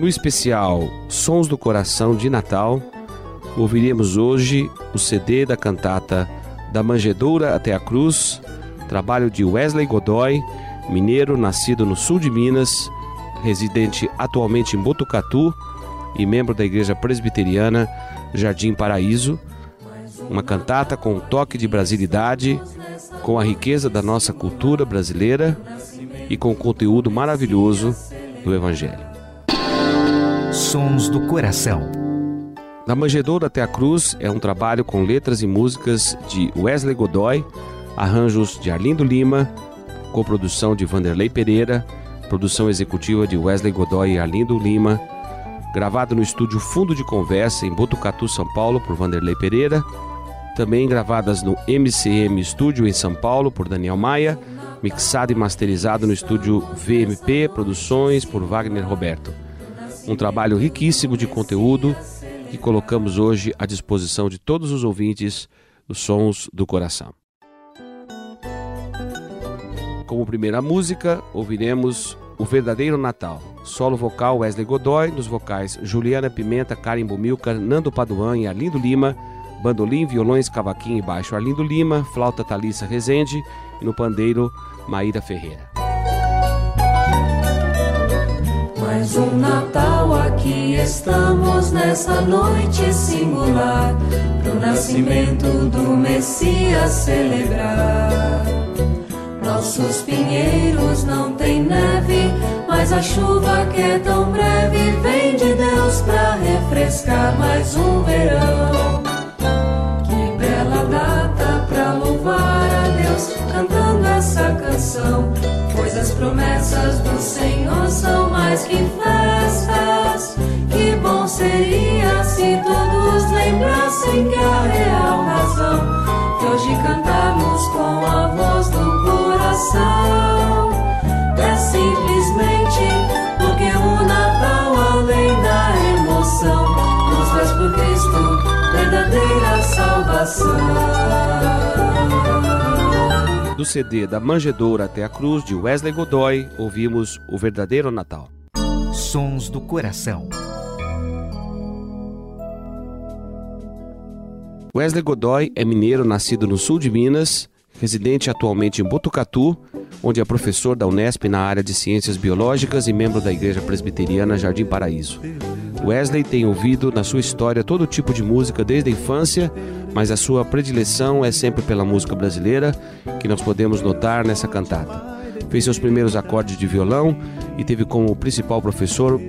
No especial Sons do Coração de Natal, ouviremos hoje o CD da cantata Da Manjedoura até a Cruz, trabalho de Wesley Godoy, mineiro nascido no sul de Minas, residente atualmente em Botucatu e membro da Igreja Presbiteriana Jardim Paraíso. Uma cantata com um toque de brasilidade, com a riqueza da nossa cultura brasileira e com o conteúdo maravilhoso do Evangelho. Sons do Coração. Da Manjedoura até a Cruz é um trabalho com letras e músicas de Wesley Godoy, arranjos de Arlindo Lima, coprodução de Vanderlei Pereira, produção executiva de Wesley Godoy e Arlindo Lima, gravado no estúdio Fundo de Conversa em Botucatu, São Paulo, por Vanderlei Pereira, também gravadas no MCM Studio em São Paulo por Daniel Maia, mixado e masterizado no estúdio VMP Produções por Wagner Roberto. Um trabalho riquíssimo de conteúdo que colocamos hoje à disposição de todos os ouvintes dos Sons do Coração. Como primeira música, ouviremos O Verdadeiro Natal. Solo vocal Wesley Godoy, nos vocais Juliana Pimenta, Karen Bumilcar, Nando Paduan e Arlindo Lima, bandolim, violões, cavaquinho e baixo Arlindo Lima, flauta Thalissa Rezende e no pandeiro Maíra Ferreira. Mais um Natal aqui estamos nessa noite singular Pro nascimento do Messias celebrar. Nossos pinheiros não têm neve Mas a chuva que é tão breve Vem de Deus pra refrescar mais um verão. Que bela data pra louvar a Deus Cantando essa canção as promessas do Senhor são mais que festas. Que bom seria se todos lembrassem que a real razão que hoje cantamos com a voz do coração é simplesmente porque o Natal, além da emoção, nos traz por Cristo verdadeira salvação. Do CD Da Manjedoura até a Cruz, de Wesley Godoy, ouvimos O Verdadeiro Natal. Sons do Coração. Wesley Godoy é mineiro nascido no sul de Minas, residente atualmente em Botucatu, onde é professor da Unesp na área de Ciências Biológicas e membro da Igreja Presbiteriana Jardim Paraíso. Wesley tem ouvido na sua história todo tipo de música desde a infância, mas a sua predileção é sempre pela música brasileira, que nós podemos notar nessa cantata. Fez seus primeiros acordes de violão e teve como principal professor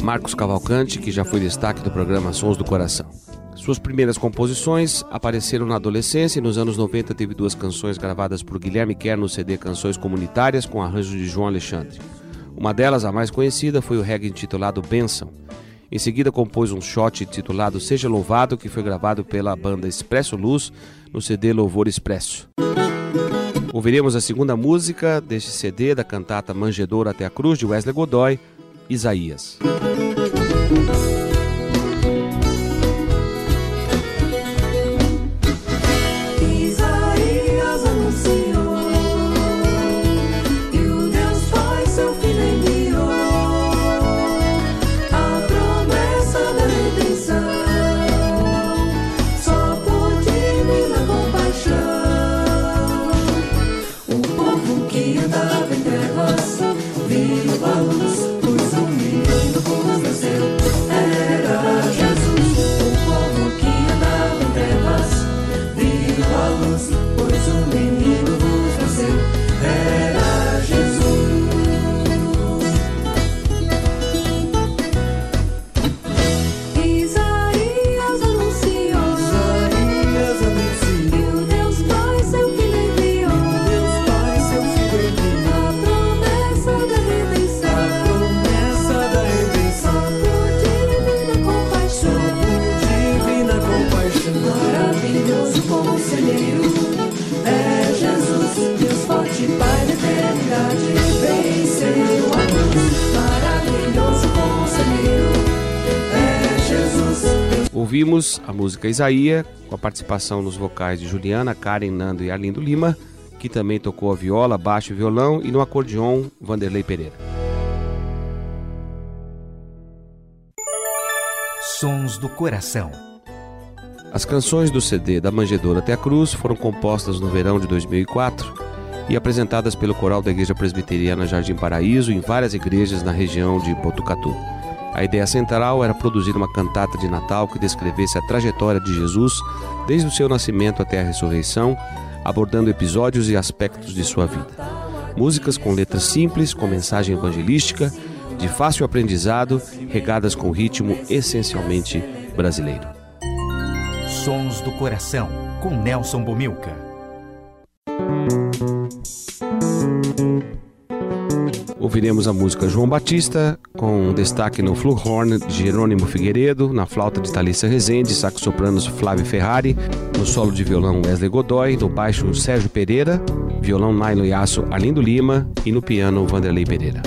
Marcos Cavalcante, que já foi destaque do programa Sons do Coração. Suas primeiras composições apareceram na adolescência e nos anos 90 teve duas canções gravadas por Guilherme Kerr no CD Canções Comunitárias com arranjo de João Alexandre. Uma delas, a mais conhecida, foi o reggae intitulado Benção. Em seguida compôs um shot intitulado Seja Louvado, que foi gravado pela banda Expresso Luz no CD Louvor Expresso. Ouviremos a segunda música deste CD da cantata Manjedoura até a Cruz de Wesley Godoy. Isaías Ouvimos a música Isaías, com a participação nos vocais de Juliana, Karen, Nando e Arlindo Lima, que também tocou a viola, baixo e violão, e no acordeon, Vanderlei Pereira. Sons do Coração. As canções do CD Da Manjedoura até a Cruz foram compostas no verão de 2004 e apresentadas pelo coral da Igreja Presbiteriana Jardim Paraíso em várias igrejas na região de Botucatu. A ideia central era produzir uma cantata de Natal que descrevesse a trajetória de Jesus desde o seu nascimento até a ressurreição, abordando episódios e aspectos de sua vida. Músicas com letras simples, com mensagem evangelística, de fácil aprendizado, regadas com ritmo essencialmente brasileiro. Sons do Coração, com Nelson Bomilca. Ouviremos a música João Batista, com destaque no flughorn de Jerônimo Figueiredo, na flauta de Thalissa Rezende, saxo-sopranos Flávio Ferrari, no solo de violão Wesley Godoy, no baixo Sérgio Pereira, violão nylon e aço Arlindo Lima e no piano Vanderlei Pereira.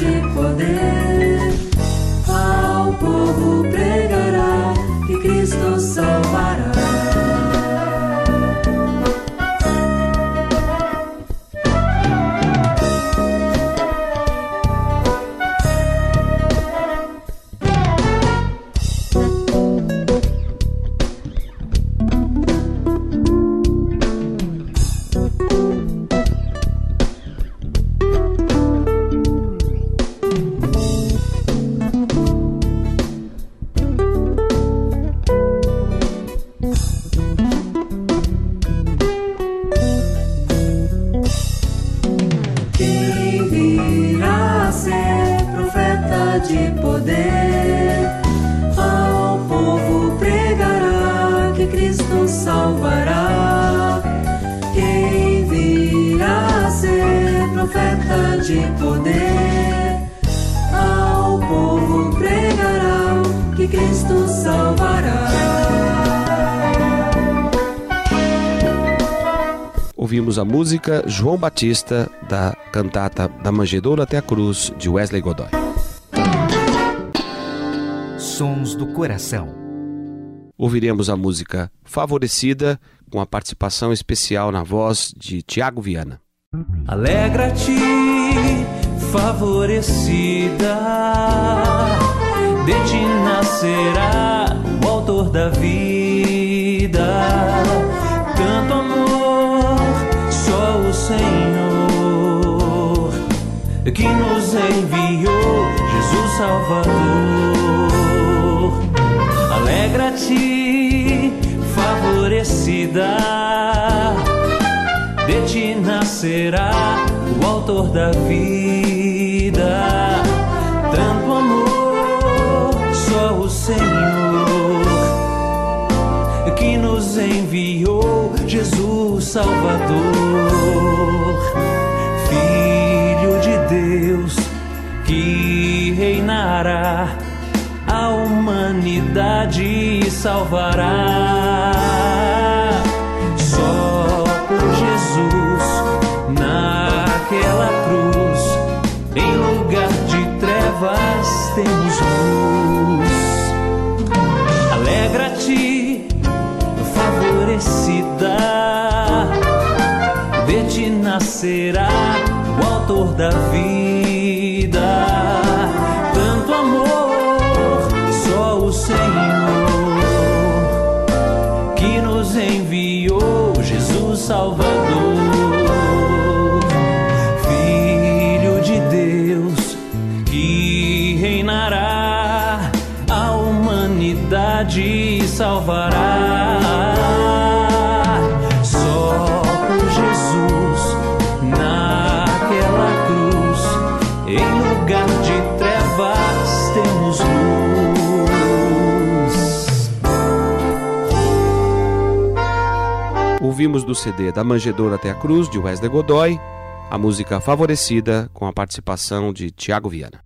De poder, de poder, ao povo pregará que Cristo salvará. Quem virá ser profeta de poder, ao povo pregará que Cristo salvará. Ouvimos a música João Batista, da cantata Da Manjedoura até a Cruz, de Wesley Godoy. Sons do Coração. Ouviremos a música Favorecida, com a participação especial na voz de Tiago Viana. Alegra-te, favorecida, de ti nascerá o autor da vida. Tanto amor, só o Senhor, que nos enviou, Jesus Salvador. Favorecida de ti nascerá o autor da vida. Tanto amor, só o Senhor, que nos enviou Jesus Salvador, Filho de Deus, que reina reinará, a humanidade salvará. Da vida. Tanto amor, só o Senhor que nos enviou, Jesus Salvador, Ouvimos do CD Da Manjedoura até a Cruz, de Wesley Godoy, a música Favorecida, com a participação de Tiago Viana.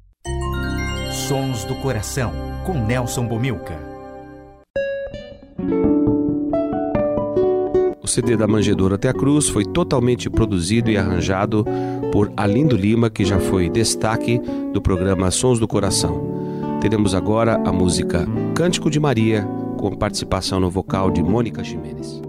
Sons do Coração, com Nelson Bomilca. O CD da Manjedoura até a Cruz foi totalmente produzido e arranjado por Alindo Lima, que já foi destaque do programa Sons do Coração. Teremos agora a música Cântico de Maria, com participação no vocal de Mônica Ximenes.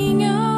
Minha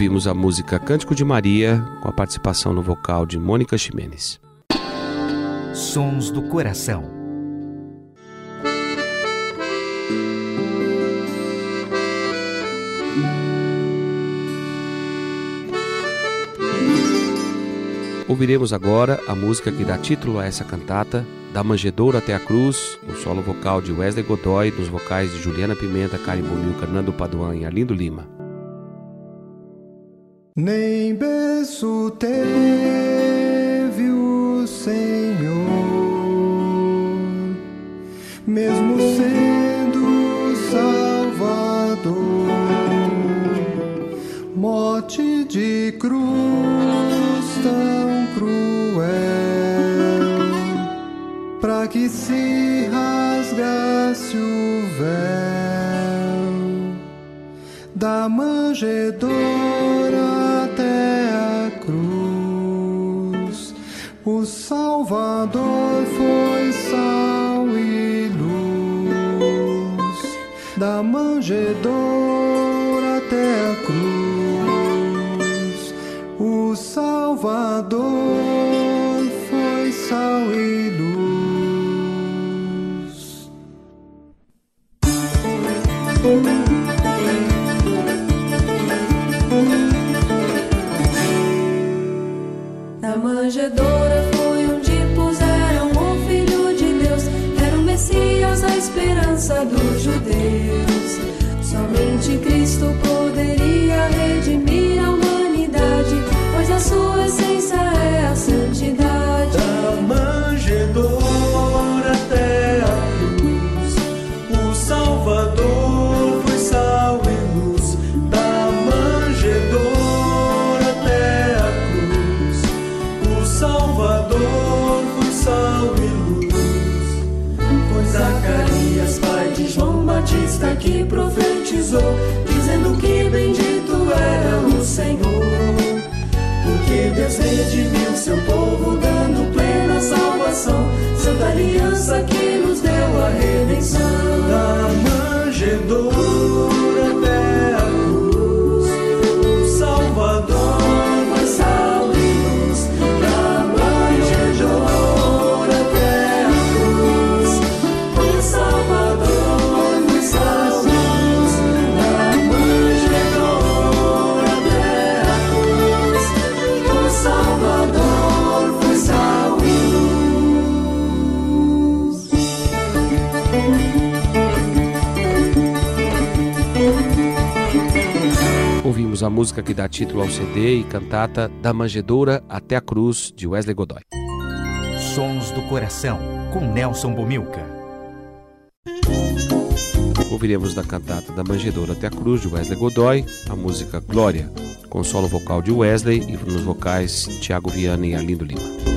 ouvimos a música Cântico de Maria, com a participação no vocal de Mônica Ximenes. Sons do Coração. Ouviremos agora a música que dá título a essa cantata, Da Manjedoura até a Cruz, no solo vocal de Wesley Godoy, nos vocais de Juliana Pimenta, Karen Bomil, Fernando Paduan e Arlindo Lima. Nem berço teve o Senhor, mesmo sendo Salvador, morte de cruz tão cruel, para que se rasgasse o véu da manjedoura da manjedoura até a cruz. O Salvador foi sal e a música que dá título ao CD e cantata Da Manjedoura até a Cruz, de Wesley Godoy. Sons do Coração, com Nelson Bomilca. Ouviremos da cantata Da Manjedoura até a Cruz, de Wesley Godoy, a música Glória, com solo vocal de Wesley e nos vocais Tiago Viana e Arlindo Lima.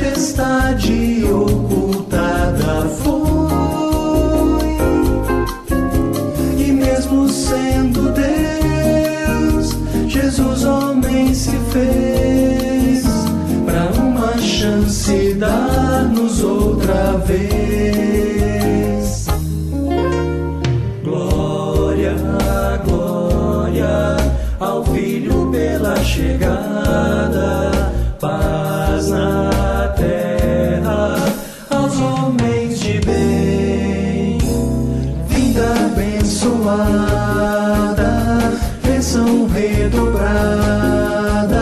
majestade ocultada foi. E mesmo sendo Deus, Jesus homem se fez para uma chance dar-nos outra vez. Glória, glória ao Filho pela chegada. redobrada.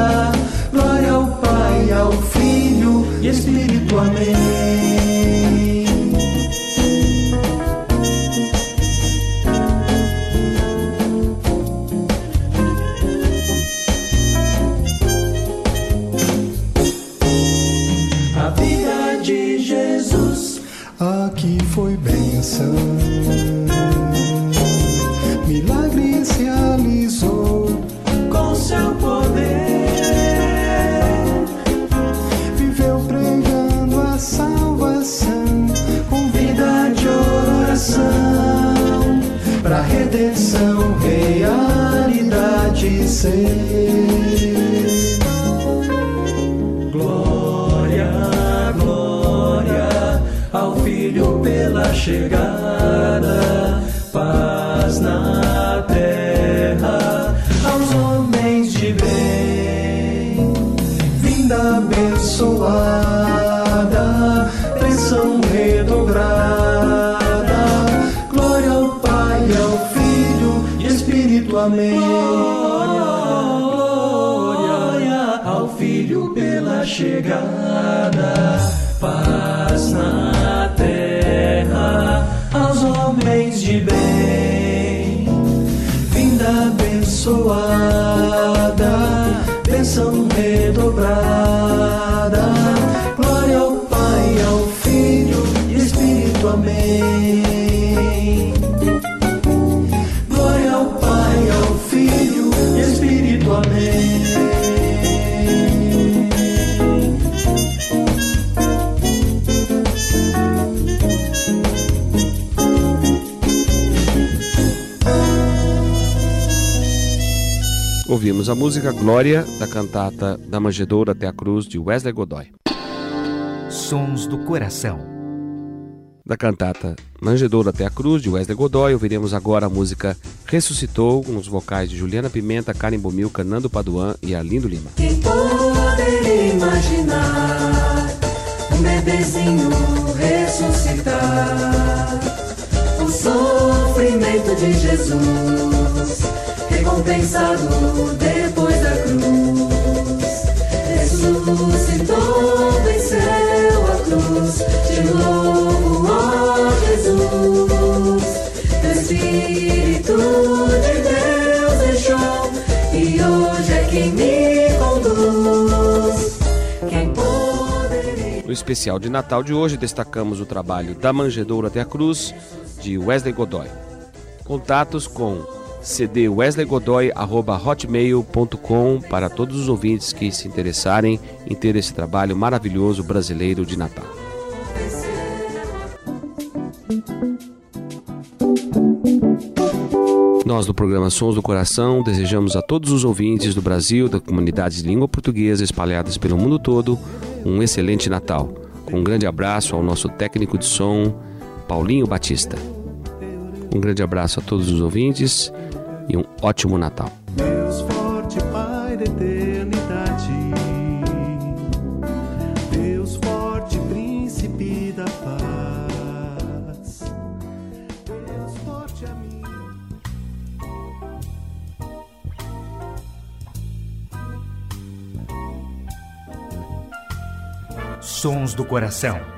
Glória ao Pai, ao Filho e Espírito. Amém. Pela Ouvimos a música Glória da cantata Da Manjedoura até a Cruz de Wesley Godoy. Sons do coração. Da cantata Manjedoura até a Cruz de Wesley Godoy, ouviremos agora a música Ressuscitou, com os vocais de Juliana Pimenta, Karen Bomilca, Nando Paduan e Arlindo Lima. Quem poderia imaginar um bebezinho ressuscitar? O sofrimento de Jesus, recompensado depois da cruz. Ressuscitou, venceu a cruz. Te louvo, ó Jesus. Espírito de Deus deixou e hoje é quem me conduz. Quem poderia. No especial de Natal de hoje, destacamos o trabalho Da Manjedoura até a Cruz, de Wesley Godoy. Contatos com cdwesleygodoy.hotmail.com para todos os ouvintes que se interessarem em ter esse trabalho maravilhoso brasileiro de Natal. Nós do programa Sons do Coração desejamos a todos os ouvintes do Brasil, da comunidade de língua portuguesa espalhadas pelo mundo todo, um excelente Natal. Um grande abraço ao nosso técnico de som, Paulinho Batista. Um grande abraço a todos os ouvintes e um ótimo Natal. Deus forte, Pai da eternidade. Deus forte, príncipe da paz. Deus forte a mim. Sons do coração.